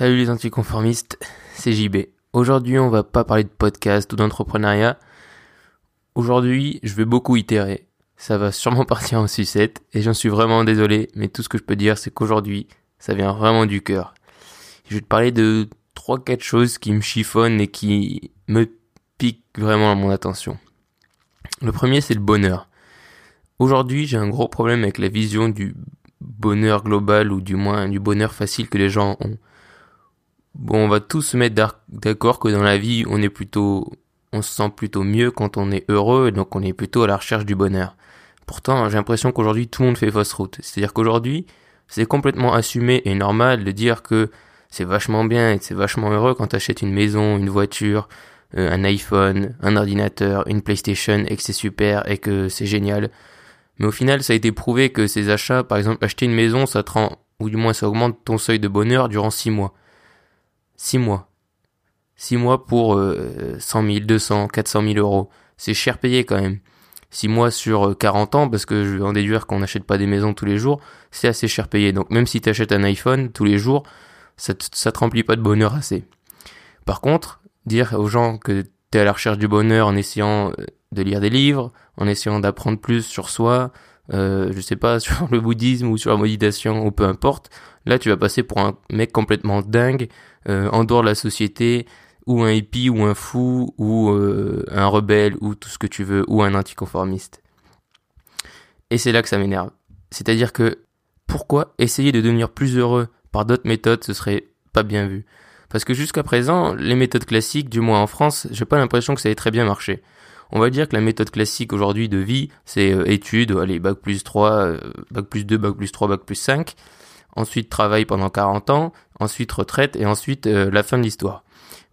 Salut les anticonformistes, c'est JB. Aujourd'hui, on va pas parler de podcast ou d'entrepreneuriat. Aujourd'hui, je vais beaucoup itérer. Ça va sûrement partir en sucette et j'en suis vraiment désolé, mais tout ce que je peux dire, c'est qu'aujourd'hui, ça vient vraiment du cœur. Je vais te parler de trois, quatre choses qui me chiffonnent et qui me piquent vraiment mon attention. Le premier, c'est le bonheur. Aujourd'hui, j'ai un gros problème avec la vision du bonheur global ou du moins du bonheur facile que les gens ont. Bon, on va tous se mettre d'accord que dans la vie, on est plutôt, on se sent plutôt mieux quand on est heureux, et donc on est plutôt à la recherche du bonheur. Pourtant, j'ai l'impression qu'aujourd'hui, tout le monde fait fausse route. C'est-à-dire qu'aujourd'hui, c'est complètement assumé et normal de dire que c'est vachement bien et c'est vachement heureux quand tu achètes une maison, une voiture, euh, un iPhone, un ordinateur, une PlayStation et que c'est super et que c'est génial. Mais au final, ça a été prouvé que ces achats, par exemple, acheter une maison, ça te ou du moins ça augmente ton seuil de bonheur durant 6 mois. 6 mois. 6 mois pour euh, 100 000, 200, 400 000 euros. C'est cher payé quand même. 6 mois sur 40 euh, ans, parce que je vais en déduire qu'on n'achète pas des maisons tous les jours, c'est assez cher payé. Donc même si tu achètes un iPhone tous les jours, ça te, te remplit pas de bonheur assez. Par contre, dire aux gens que tu es à la recherche du bonheur en essayant euh, de lire des livres, en essayant d'apprendre plus sur soi, euh, je sais pas, sur le bouddhisme ou sur la méditation ou peu importe, là tu vas passer pour un mec complètement dingue, en dehors de la société, ou un hippie, ou un fou, ou euh, un rebelle, ou tout ce que tu veux, ou un anticonformiste. Et c'est là que ça m'énerve. C'est-à-dire que pourquoi essayer de devenir plus heureux par d'autres méthodes, ce serait pas bien vu. Parce que jusqu'à présent, les méthodes classiques, du moins en France, j'ai pas l'impression que ça ait très bien marché. On va dire que la méthode classique aujourd'hui de vie, c'est euh, études, allez, bac plus 3, euh, bac plus 2, bac plus 3, bac plus 5. Ensuite, travail pendant 40 ans. Ensuite, retraite. Et ensuite, euh, la fin de l'histoire.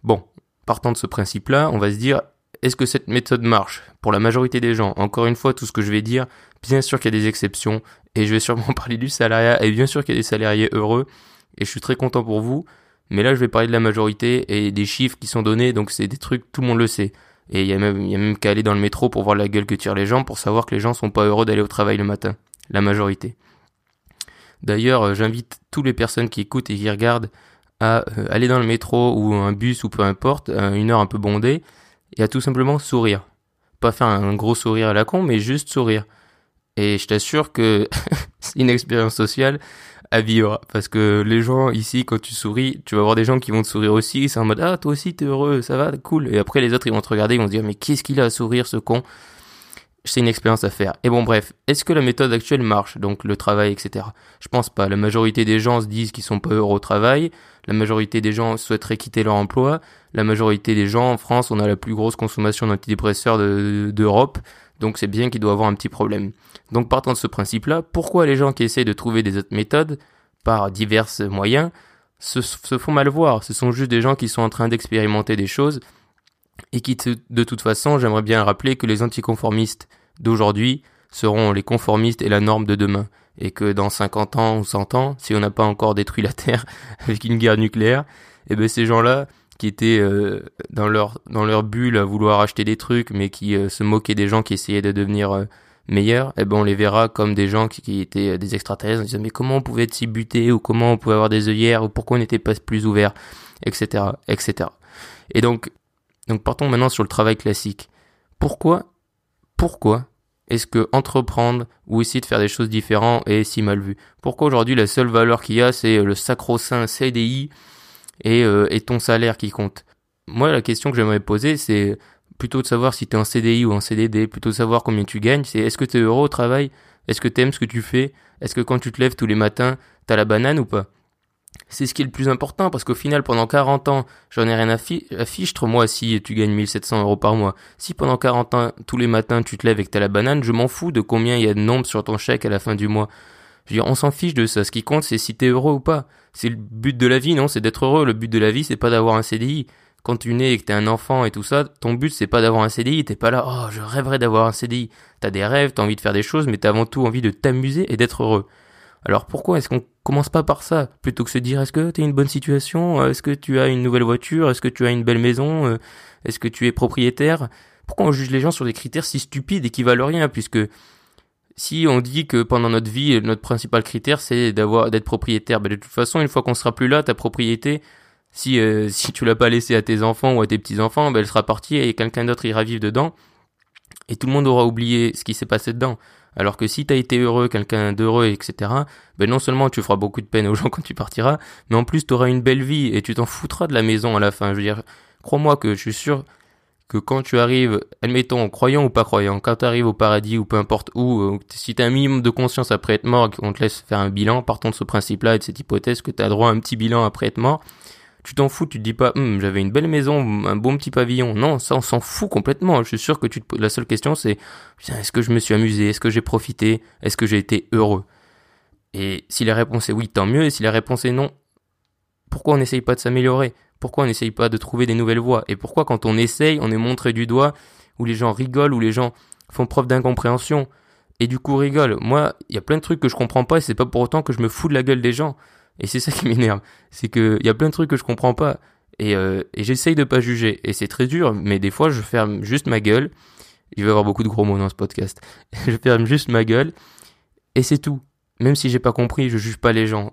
Bon, partant de ce principe-là, on va se dire, est-ce que cette méthode marche? Pour la majorité des gens, encore une fois, tout ce que je vais dire, bien sûr qu'il y a des exceptions. Et je vais sûrement parler du salariat. Et bien sûr qu'il y a des salariés heureux. Et je suis très content pour vous. Mais là, je vais parler de la majorité et des chiffres qui sont donnés. Donc, c'est des trucs, tout le monde le sait. Et il y a même, a même qu'à aller dans le métro pour voir la gueule que tirent les gens pour savoir que les gens sont pas heureux d'aller au travail le matin. La majorité. D'ailleurs, euh, j'invite toutes les personnes qui écoutent et qui regardent à euh, aller dans le métro ou un bus ou peu importe, une heure un peu bondée, et à tout simplement sourire. Pas faire un gros sourire à la con, mais juste sourire. Et je t'assure que c'est une expérience sociale à vivre. Parce que les gens ici, quand tu souris, tu vas voir des gens qui vont te sourire aussi. C'est en mode, ah, toi aussi, t'es heureux, ça va, cool. Et après, les autres, ils vont te regarder, ils vont se dire, mais qu'est-ce qu'il a à sourire, ce con? C'est une expérience à faire. Et bon, bref, est-ce que la méthode actuelle marche Donc, le travail, etc. Je pense pas. La majorité des gens se disent qu'ils sont pas heureux au travail. La majorité des gens souhaiteraient quitter leur emploi. La majorité des gens, en France, on a la plus grosse consommation d'antidépresseurs d'Europe. donc, c'est bien qu'il doit avoir un petit problème. Donc partant de ce principe-là, pourquoi les gens qui essayent de trouver des autres méthodes, par divers moyens, se, font mal voir? Ce sont juste des gens qui sont en train d'expérimenter des choses et qui, de toute façon, j'aimerais bien rappeler que les anticonformistes d'aujourd'hui seront les conformistes et la norme de demain. Et que dans 50 ans ou 100 ans, si on n'a pas encore détruit la Terre avec une guerre nucléaire, eh ben ces gens-là, qui étaient euh, dans leur dans leur bulle à vouloir acheter des trucs, mais qui euh, se moquaient des gens qui essayaient de devenir euh, meilleurs, eh ben on les verra comme des gens qui, étaient euh, des extraterrestres en disant mais comment on pouvait être si buté ou comment on pouvait avoir des œillères ou pourquoi on n'était pas plus ouvert, etc., etc. Et donc, donc partons maintenant sur le travail classique. Pourquoi, pourquoi est-ce que entreprendre ou essayer de faire des choses différentes est si mal vu? Pourquoi aujourd'hui la seule valeur qu'il y a c'est le sacro-saint CDI et, euh, et ton salaire qui compte? Moi la question que j'aimerais poser c'est plutôt de savoir si tu es en CDI ou en CDD, plutôt de savoir combien tu gagnes, c'est est-ce que tu es heureux au travail? Est-ce que tu aimes ce que tu fais? Est-ce que quand tu te lèves tous les matins, tu as la banane ou pas? C'est ce qui est le plus important parce qu'au final pendant 40 ans j'en ai rien à, fichtre. Moi si tu gagnes 1700 euros par mois si pendant 40 ans tous les matins tu te lèves et que t'as la banane je m'en fous de combien il y a de nombres sur ton chèque à la fin du mois. Je veux dire on s'en fiche de ça. Ce qui compte c'est si t'es heureux ou pas. C'est le but de la vie non? C'est d'être heureux. Le but de la vie c'est pas d'avoir un CDI quand tu nais et que t'es un enfant et tout ça, ton but c'est pas d'avoir un CDI, t'es pas là, oh je rêverais d'avoir un CDI. T'as des rêves, t'as envie de faire des choses, mais t'as avant tout envie de t'amuser et d'être heureux. Alors pourquoi est-ce qu'on commence pas par ça? Plutôt que se dire est-ce que t'es une bonne situation, est-ce que tu as une nouvelle voiture, est-ce que tu as une belle maison, euh, est-ce que tu es propriétaire? Pourquoi on juge les gens sur des critères si stupides et qui valent rien? Puisque si on dit que pendant notre vie, notre principal critère, c'est d'avoir d'être propriétaire, ben de toute façon, une fois qu'on sera plus là, ta propriété, si euh, si tu l'as pas laissé à tes enfants ou à tes petits enfants, ben elle sera partie et quelqu'un d'autre ira vivre dedans, et tout le monde aura oublié ce qui s'est passé dedans. Alors que si t'as été heureux, quelqu'un d'heureux, etc., ben non seulement tu feras beaucoup de peine aux gens quand tu partiras, mais en plus tu auras une belle vie et tu t'en foutras de la maison à la fin. Je veux dire, crois-moi que je suis sûr que quand tu arrives, admettons, croyant ou pas croyant, quand tu arrives au paradis ou peu importe où, euh, si tu un minimum de conscience après être mort, qu'on te laisse faire un bilan, partons de ce principe-là et de cette hypothèse que tu as droit à un petit bilan après être mort, tu t'en fous, tu te dis pas, hum, j'avais une belle maison, un bon petit pavillon. Non, ça on s'en fout complètement. Je suis sûr que tu te... la seule question c'est, est-ce que je me suis amusé, est-ce que j'ai profité, est-ce que j'ai été heureux? Et si la réponse est oui, tant mieux. Et si la réponse est non, pourquoi on n'essaye pas de s'améliorer? Pourquoi on n'essaye pas de trouver des nouvelles voies? Et pourquoi quand on essaye, on est montré du doigt, où les gens rigolent, où les gens font preuve d'incompréhension? Et du coup rigolent Moi, il y a plein de trucs que je comprends pas et c'est pas pour autant que je me fous de la gueule des gens. Et c'est ça qui m'énerve. C'est que il y a plein de trucs que je comprends pas et, euh, et j'essaye de pas juger. Et c'est très dur, mais des fois je ferme juste ma gueule. Il va y avoir beaucoup de gros mots dans ce podcast. je ferme juste ma gueule et c'est tout. Même si j'ai pas compris, je juge pas les gens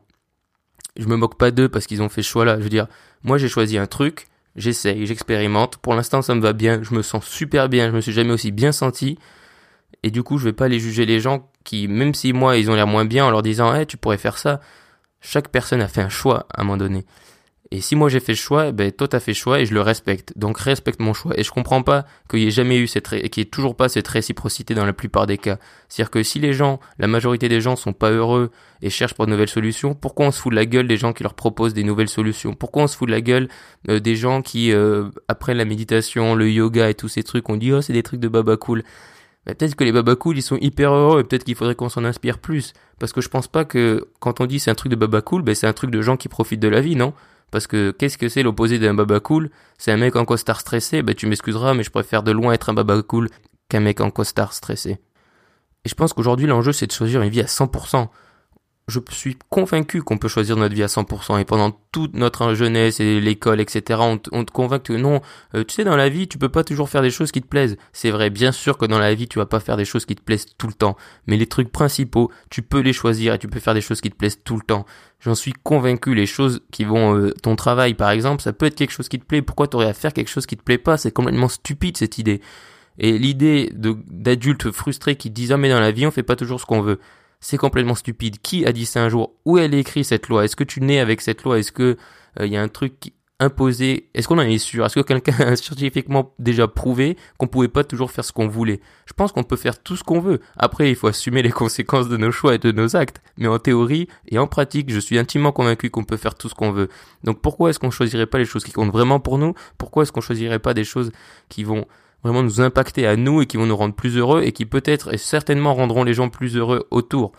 je me moque pas d'eux parce qu'ils ont fait ce choix-là. Je veux dire, moi j'ai choisi un truc, j'essaye, j'expérimente. Pour l'instant, ça me va bien, je me sens super bien, je me suis jamais aussi bien senti. Et du coup, je vais pas aller juger les gens qui, même si moi ils ont l'air moins bien en leur disant, hey, tu pourrais faire ça. Chaque personne a fait un choix à un moment donné. Et si moi j'ai fait le choix, ben toi t'as fait le choix et je le respecte. Donc respecte mon choix. Et je comprends pas qu'il y ait jamais eu cette, qu'il ait toujours pas cette réciprocité dans la plupart des cas. C'est-à-dire que si les gens, la majorité des gens sont pas heureux et cherchent pour de nouvelles solutions, pourquoi on se fout de la gueule des gens qui leur proposent des nouvelles solutions? Pourquoi on se fout de la gueule euh, des gens qui, euh, après la méditation, le yoga et tous ces trucs, on dit oh c'est des trucs de baba cool. Ben, peut-être que les baba cool ils sont hyper heureux et peut-être qu'il faudrait qu'on s'en inspire plus. Parce que je pense pas que quand on dit c'est un truc de baba cool, ben c'est un truc de gens qui profitent de la vie, non? Parce que qu'est-ce que c'est l'opposé d'un baba cool C'est un mec en costard stressé, bah tu m'excuseras, mais je préfère de loin être un baba cool qu'un mec en costard stressé. Et je pense qu'aujourd'hui l'enjeu c'est de choisir une vie à 100% je suis convaincu qu'on peut choisir notre vie à 100% et pendant toute notre jeunesse et l'école, etc., on, te convainc que non, euh, tu sais, dans la vie, tu peux pas toujours faire des choses qui te plaisent. C'est vrai, bien sûr que dans la vie, tu vas pas faire des choses qui te plaisent tout le temps, mais les trucs principaux, tu peux les choisir et tu peux faire des choses qui te plaisent tout le temps. J'en suis convaincu, les choses qui vont, euh, ton travail par exemple, ça peut être quelque chose qui te plaît, pourquoi t'aurais à faire quelque chose qui te plaît pas? C'est complètement stupide cette idée. Et l'idée d'adultes frustrés qui disent ah mais dans la vie on fait pas toujours ce qu'on veut c'est complètement stupide. Qui a dit ça un jour? Où elle est écrit cette loi? Est-ce que tu nais avec cette loi? Est-ce que il euh, y a un truc imposé? Est-ce qu'on en est sûr? Est-ce que quelqu'un a scientifiquement déjà prouvé qu'on pouvait pas toujours faire ce qu'on voulait? Je pense qu'on peut faire tout ce qu'on veut. Après, il faut assumer les conséquences de nos choix et de nos actes. Mais en théorie et en pratique, je suis intimement convaincu qu'on peut faire tout ce qu'on veut. Donc pourquoi est-ce qu'on choisirait pas les choses qui comptent vraiment pour nous? Pourquoi est-ce qu'on choisirait pas des choses qui vont vraiment nous impacter à nous et qui vont nous rendre plus heureux et qui peut-être et certainement rendront les gens plus heureux autour.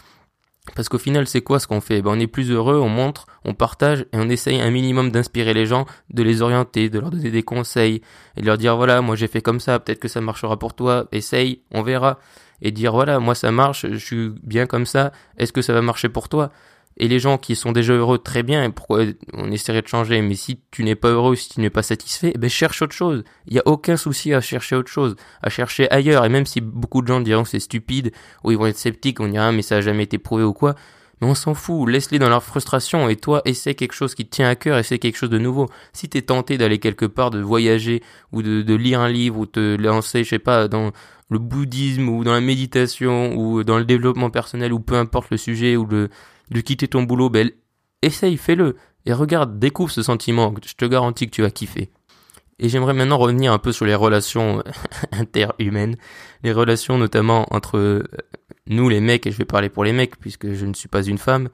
Parce qu'au final, c'est quoi ce qu'on fait? Ben, On est plus heureux, on montre, on partage et on essaye un minimum d'inspirer les gens, de les orienter, de leur donner des conseils et de leur dire voilà, moi j'ai fait comme ça, peut-être que ça marchera pour toi, essaye, on verra. Et dire voilà, moi ça marche, je suis bien comme ça, est-ce que ça va marcher pour toi? Et les gens qui sont déjà heureux, très bien, pourquoi on essaierait de changer? Mais si tu n'es pas heureux, si tu n'es pas satisfait, eh ben cherche autre chose. Il n'y a aucun souci à chercher autre chose, à chercher ailleurs. Et même si beaucoup de gens diront que c'est stupide, ou ils vont être sceptiques, on dira mais ça a jamais été prouvé ou quoi, mais on s'en fout, laisse-les dans leur frustration et toi, essaie quelque chose qui te tient à cœur, essaie quelque chose de nouveau. Si t'es tenté d'aller quelque part, de voyager ou de, de, lire un livre ou te lancer, je sais pas, dans le bouddhisme ou dans la méditation ou dans le développement personnel ou peu importe le sujet ou le, de quitter ton boulot, ben, essaye, fais-le. Et regarde, découvre ce sentiment, je te garantis que tu vas kiffer. Et j'aimerais maintenant revenir un peu sur les relations interhumaines, les relations notamment entre euh, nous les mecs, et je vais parler pour les mecs puisque je ne suis pas une femme,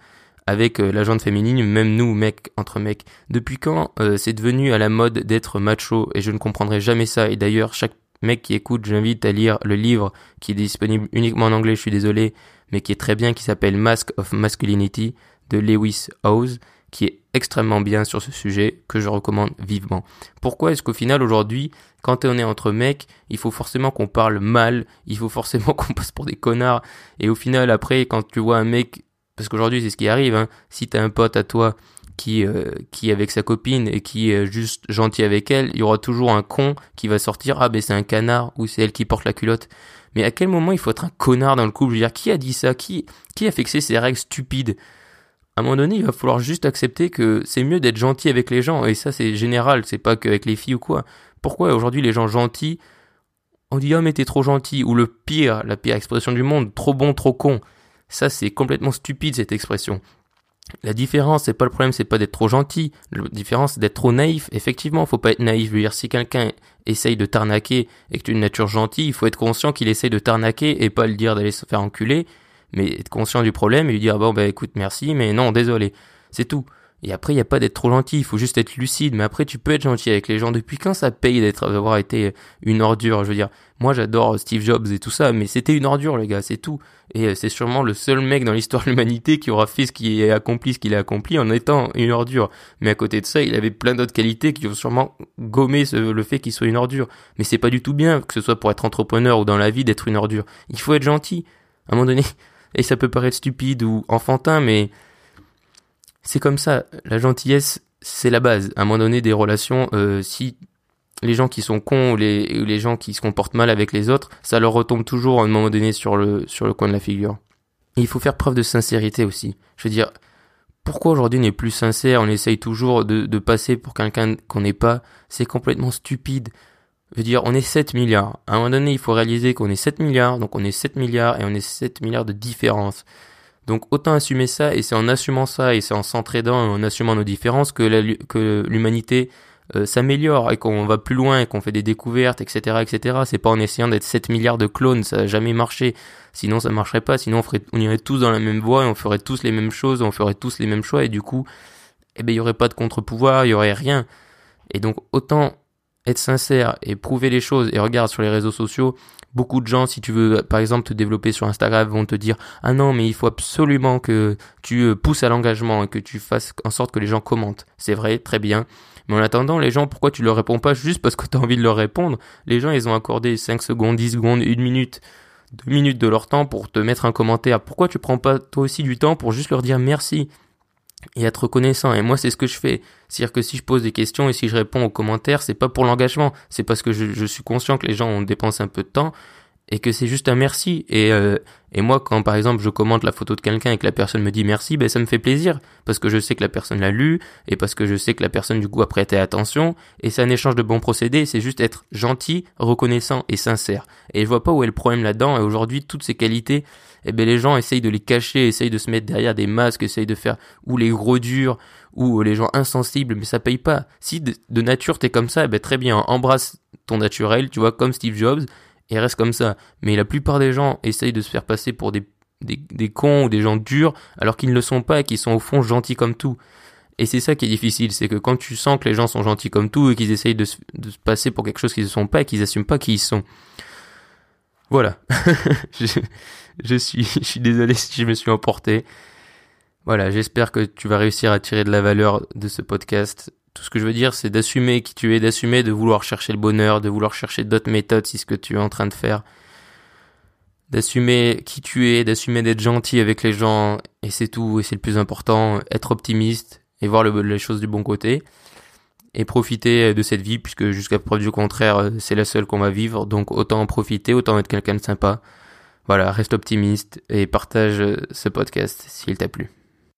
avec euh, la gente féminine, même nous mecs entre mecs. Depuis quand euh, c'est devenu à la mode d'être macho et je ne comprendrai jamais ça. Et d'ailleurs, chaque mec qui écoute, j'invite à lire le livre qui est disponible uniquement en anglais, je suis désolé, mais qui est très bien, qui s'appelle Mask of Masculinity de Lewis Howes, qui est extrêmement bien sur ce sujet, que je recommande vivement. Pourquoi est-ce qu'au final aujourd'hui, quand on est entre mecs, il faut forcément qu'on parle mal, il faut forcément qu'on passe pour des connards, et au final après, quand tu vois un mec, parce qu'aujourd'hui c'est ce qui arrive, hein, si t'as un pote à toi qui euh, qui est avec sa copine et qui est juste gentil avec elle, il y aura toujours un con qui va sortir ah ben c'est un canard ou c'est elle qui porte la culotte. Mais à quel moment il faut être un connard dans le couple? Je veux dire, qui a dit ça? Qui qui a fixé ces règles stupides? À un moment donné, il va falloir juste accepter que c'est mieux d'être gentil avec les gens et ça c'est général, c'est pas qu'avec les filles ou quoi. Pourquoi aujourd'hui les gens gentils on dit oh mais t'es trop gentil ou le pire, la pire expression du monde, trop bon, trop con. Ça c'est complètement stupide cette expression. La différence, c'est pas le problème, c'est pas d'être trop gentil. La différence, c'est d'être trop naïf. Effectivement, faut pas être naïf. Je veux dire, si quelqu'un essaye de t'arnaquer et que tu es une nature gentille, il faut être conscient qu'il essaye de t'arnaquer et pas le dire d'aller se faire enculer, mais être conscient du problème et lui dire, bon, bah, écoute, merci, mais non, désolé. C'est tout. Et après, il n'y a pas d'être trop gentil, il faut juste être lucide. Mais après, tu peux être gentil avec les gens. Depuis quand ça paye d'être, d'avoir été une ordure Je veux dire, moi j'adore Steve Jobs et tout ça, mais c'était une ordure, les gars, c'est tout. Et euh, c'est sûrement le seul mec dans l'histoire de l'humanité qui aura fait ce qui a accompli ce qu'il a accompli en étant une ordure. Mais à côté de ça, il avait plein d'autres qualités qui ont sûrement gommé le fait qu'il soit une ordure. Mais c'est pas du tout bien, que ce soit pour être entrepreneur ou dans la vie, d'être une ordure. Il faut être gentil. À un moment donné, et ça peut paraître stupide ou enfantin, mais c'est comme ça. La gentillesse, c'est la base. À un moment donné, des relations, euh, si les gens qui sont cons ou les, les gens qui se comportent mal avec les autres, ça leur retombe toujours à un moment donné sur le, sur le coin de la figure. Il faut faire preuve de sincérité aussi. Je veux dire, pourquoi aujourd'hui on est plus sincère, on essaye toujours de, de passer pour quelqu'un qu'on n'est pas, c'est complètement stupide. Je veux dire, on est 7 milliards. À un moment donné, il faut réaliser qu'on est 7 milliards, donc on est 7 milliards et on est 7 milliards de différences. Donc autant assumer ça, et c'est en assumant ça, et c'est en s'entraidant, en assumant nos différences que que l'humanité euh, s'améliore, et qu'on va plus loin, et qu'on fait des découvertes, etc., etc. C'est pas en essayant d'être 7 milliards de clones, ça n'a jamais marché. Sinon ça marcherait pas, sinon on, ferait, on irait tous dans la même voie, et on ferait tous les mêmes choses, on ferait tous les mêmes choix, et du coup, eh ben il y aurait pas de contre-pouvoir, il y aurait rien. Et donc autant être sincère et prouver les choses, et regarde sur les réseaux sociaux, beaucoup de gens, si tu veux, par exemple, te développer sur Instagram, vont te dire, ah non, mais il faut absolument que tu euh, pousses à l'engagement et que tu fasses en sorte que les gens commentent. C'est vrai, très bien. Mais en attendant, les gens, pourquoi tu leur réponds pas juste parce que tu as envie de leur répondre? Les gens, ils ont accordé 5 secondes, 10 secondes, 1 minute, 2 minutes de leur temps pour te mettre un commentaire. Pourquoi tu prends pas toi aussi du temps pour juste leur dire merci? Et être reconnaissant. Et moi, c'est ce que je fais. C'est-à-dire que si je pose des questions et si je réponds aux commentaires, c'est pas pour l'engagement, c'est parce que je, suis conscient que les gens ont dépensé un peu de temps et que c'est juste un merci. Et, euh, et moi, quand par exemple je commente la photo de quelqu'un et que la personne me dit merci, ben ça me fait plaisir parce que je sais que la personne l'a lu et parce que je sais que la personne du coup a prêté attention. Et c'est un échange de bons procédés. C'est juste être gentil, reconnaissant et sincère. Et je vois pas où est le problème là-dedans. Et aujourd'hui, toutes ces qualités, eh ben les gens essayent de les cacher, essayent de se mettre derrière des masques, essayent de faire ou les gros durs ou les gens insensibles, mais ça paye pas. Si de, nature t'es comme ça, eh ben très bien, embrasse ton naturel, tu vois, comme Steve Jobs, et reste comme ça. Mais la plupart des gens essayent de se faire passer pour des, des, des cons ou des gens durs, alors qu'ils ne le sont pas et qu'ils sont au fond gentils comme tout. Et c'est ça qui est difficile, c'est que quand tu sens que les gens sont gentils comme tout et qu'ils essayent de se, de se passer pour quelque chose qu'ils ne sont pas et qu'ils assument pas qui ils sont. Voilà. je, je, suis, je suis désolé si je me suis emporté. Voilà, j'espère que tu vas réussir à tirer de la valeur de ce podcast tout ce que je veux dire, c'est d'assumer qui tu es, d'assumer de vouloir chercher le bonheur, de vouloir chercher d'autres méthodes si ce que tu es en train de faire. D'assumer qui tu es, d'assumer d'être gentil avec les gens, et c'est tout, et c'est le plus important, être optimiste et voir les choses du bon côté. Et profiter de cette vie, puisque jusqu'à preuve du contraire, c'est la seule qu'on va vivre, donc autant en profiter, autant être quelqu'un de sympa. Voilà, reste optimiste et partage ce podcast s'il t'a plu.